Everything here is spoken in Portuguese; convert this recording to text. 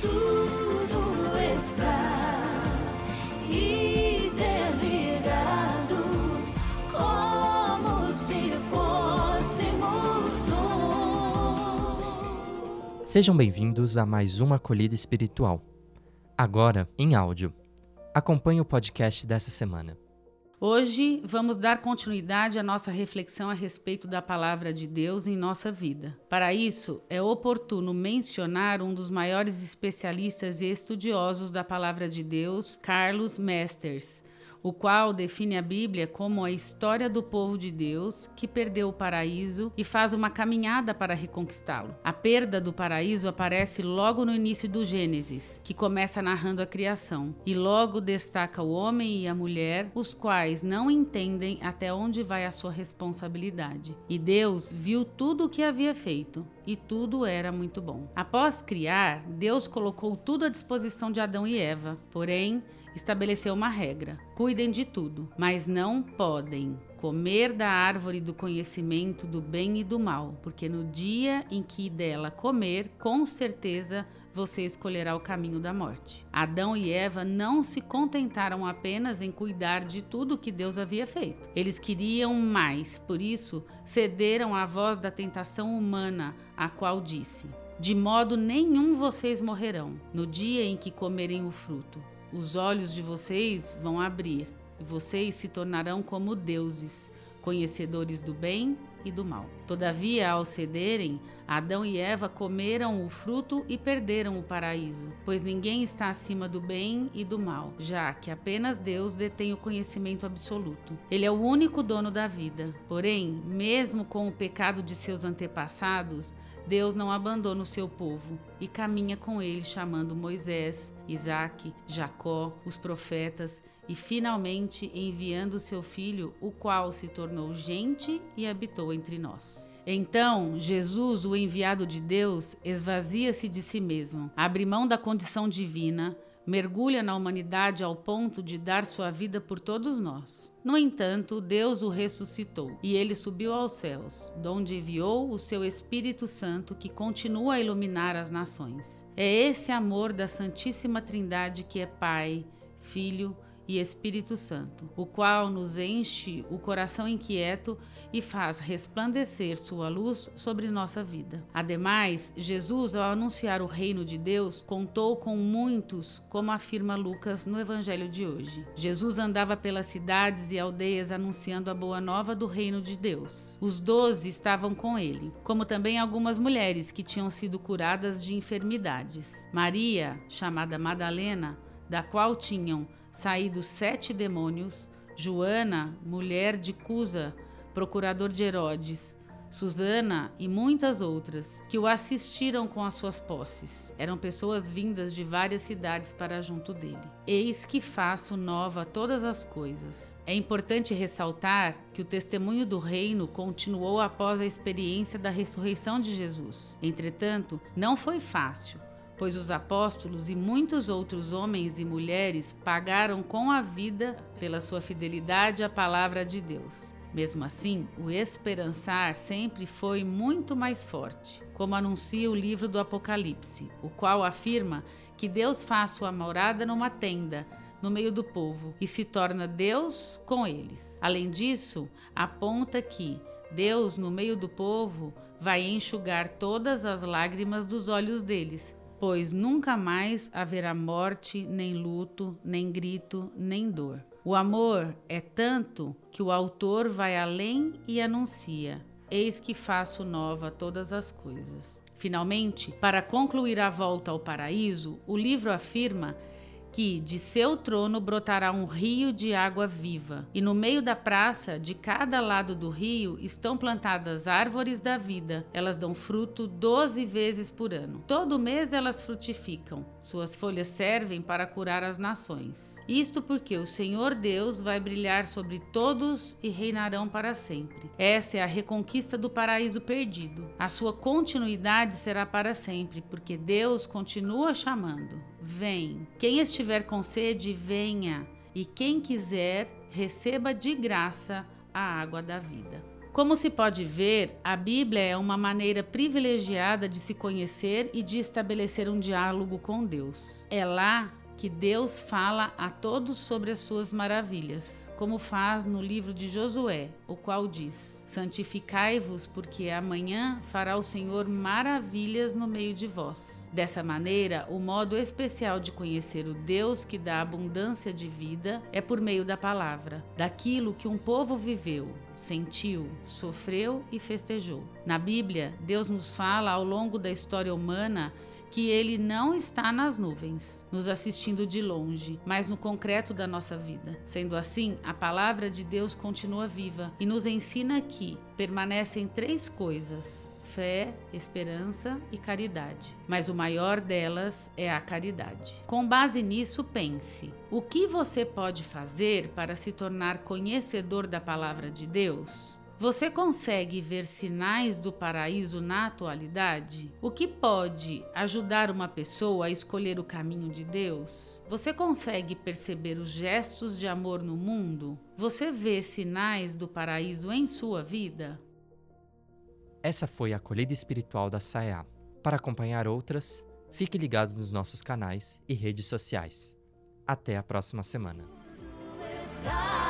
tudo está interligado, como se fôssemos um. Sejam bem-vindos a mais uma acolhida espiritual. Agora, em áudio. Acompanhe o podcast dessa semana. Hoje vamos dar continuidade à nossa reflexão a respeito da palavra de Deus em nossa vida. Para isso, é oportuno mencionar um dos maiores especialistas e estudiosos da palavra de Deus, Carlos Mesters, o qual define a Bíblia como a história do povo de Deus que perdeu o paraíso e faz uma caminhada para reconquistá-lo. A perda do paraíso aparece logo no início do Gênesis, que começa narrando a criação, e logo destaca o homem e a mulher, os quais não entendem até onde vai a sua responsabilidade. E Deus viu tudo o que havia feito, e tudo era muito bom. Após criar, Deus colocou tudo à disposição de Adão e Eva, porém, estabeleceu uma regra: cuidem de tudo, mas não podem comer da árvore do conhecimento do bem e do mal, porque no dia em que dela comer, com certeza você escolherá o caminho da morte. Adão e Eva não se contentaram apenas em cuidar de tudo que Deus havia feito. Eles queriam mais, por isso cederam à voz da tentação humana, a qual disse: De modo nenhum vocês morrerão no dia em que comerem o fruto os olhos de vocês vão abrir e vocês se tornarão como deuses, conhecedores do bem e do mal. Todavia, ao cederem, Adão e Eva comeram o fruto e perderam o paraíso, pois ninguém está acima do bem e do mal, já que apenas Deus detém o conhecimento absoluto. Ele é o único dono da vida. Porém, mesmo com o pecado de seus antepassados, Deus não abandona o seu povo e caminha com ele, chamando Moisés, Isaque, Jacó, os profetas e finalmente enviando seu filho, o qual se tornou gente e habitou entre nós. Então, Jesus, o enviado de Deus, esvazia-se de si mesmo, abre mão da condição divina, mergulha na humanidade ao ponto de dar sua vida por todos nós. No entanto, Deus o ressuscitou e ele subiu aos céus, donde enviou o seu Espírito Santo que continua a iluminar as nações. É esse amor da Santíssima Trindade que é Pai, Filho e Espírito Santo, o qual nos enche o coração inquieto e faz resplandecer sua luz sobre nossa vida. Ademais, Jesus, ao anunciar o reino de Deus, contou com muitos, como afirma Lucas no evangelho de hoje. Jesus andava pelas cidades e aldeias anunciando a boa nova do reino de Deus. Os doze estavam com ele, como também algumas mulheres que tinham sido curadas de enfermidades. Maria, chamada Madalena, da qual tinham saídos sete demônios, Joana, mulher de Cusa, procurador de Herodes, Susana e muitas outras, que o assistiram com as suas posses. Eram pessoas vindas de várias cidades para junto dele. Eis que faço nova todas as coisas. É importante ressaltar que o testemunho do reino continuou após a experiência da ressurreição de Jesus. Entretanto, não foi fácil pois os apóstolos e muitos outros homens e mulheres pagaram com a vida pela sua fidelidade à palavra de Deus. Mesmo assim, o esperançar sempre foi muito mais forte, como anuncia o livro do Apocalipse, o qual afirma que Deus faz sua morada numa tenda, no meio do povo, e se torna Deus com eles. Além disso, aponta que Deus, no meio do povo, vai enxugar todas as lágrimas dos olhos deles, pois nunca mais haverá morte, nem luto, nem grito, nem dor. O amor é tanto que o autor vai além e anuncia: Eis que faço nova todas as coisas. Finalmente, para concluir a volta ao paraíso, o livro afirma que de seu trono brotará um rio de água viva, e no meio da praça, de cada lado do rio, estão plantadas árvores da vida. Elas dão fruto doze vezes por ano. Todo mês elas frutificam. Suas folhas servem para curar as nações. Isto porque o Senhor Deus vai brilhar sobre todos e reinarão para sempre. Essa é a reconquista do paraíso perdido. A sua continuidade será para sempre, porque Deus continua chamando. Vem. Quem estiver com sede, venha. E quem quiser, receba de graça a água da vida. Como se pode ver, a Bíblia é uma maneira privilegiada de se conhecer e de estabelecer um diálogo com Deus. É lá que Deus fala a todos sobre as suas maravilhas, como faz no livro de Josué, o qual diz: Santificai-vos, porque amanhã fará o Senhor maravilhas no meio de vós. Dessa maneira, o modo especial de conhecer o Deus que dá abundância de vida é por meio da palavra, daquilo que um povo viveu, sentiu, sofreu e festejou. Na Bíblia, Deus nos fala ao longo da história humana que ele não está nas nuvens, nos assistindo de longe, mas no concreto da nossa vida. Sendo assim, a palavra de Deus continua viva e nos ensina que permanecem três coisas: fé, esperança e caridade. Mas o maior delas é a caridade. Com base nisso, pense: o que você pode fazer para se tornar conhecedor da palavra de Deus? Você consegue ver sinais do paraíso na atualidade? O que pode ajudar uma pessoa a escolher o caminho de Deus? Você consegue perceber os gestos de amor no mundo? Você vê sinais do paraíso em sua vida? Essa foi a acolhida espiritual da SAEA. Para acompanhar outras, fique ligado nos nossos canais e redes sociais. Até a próxima semana. Está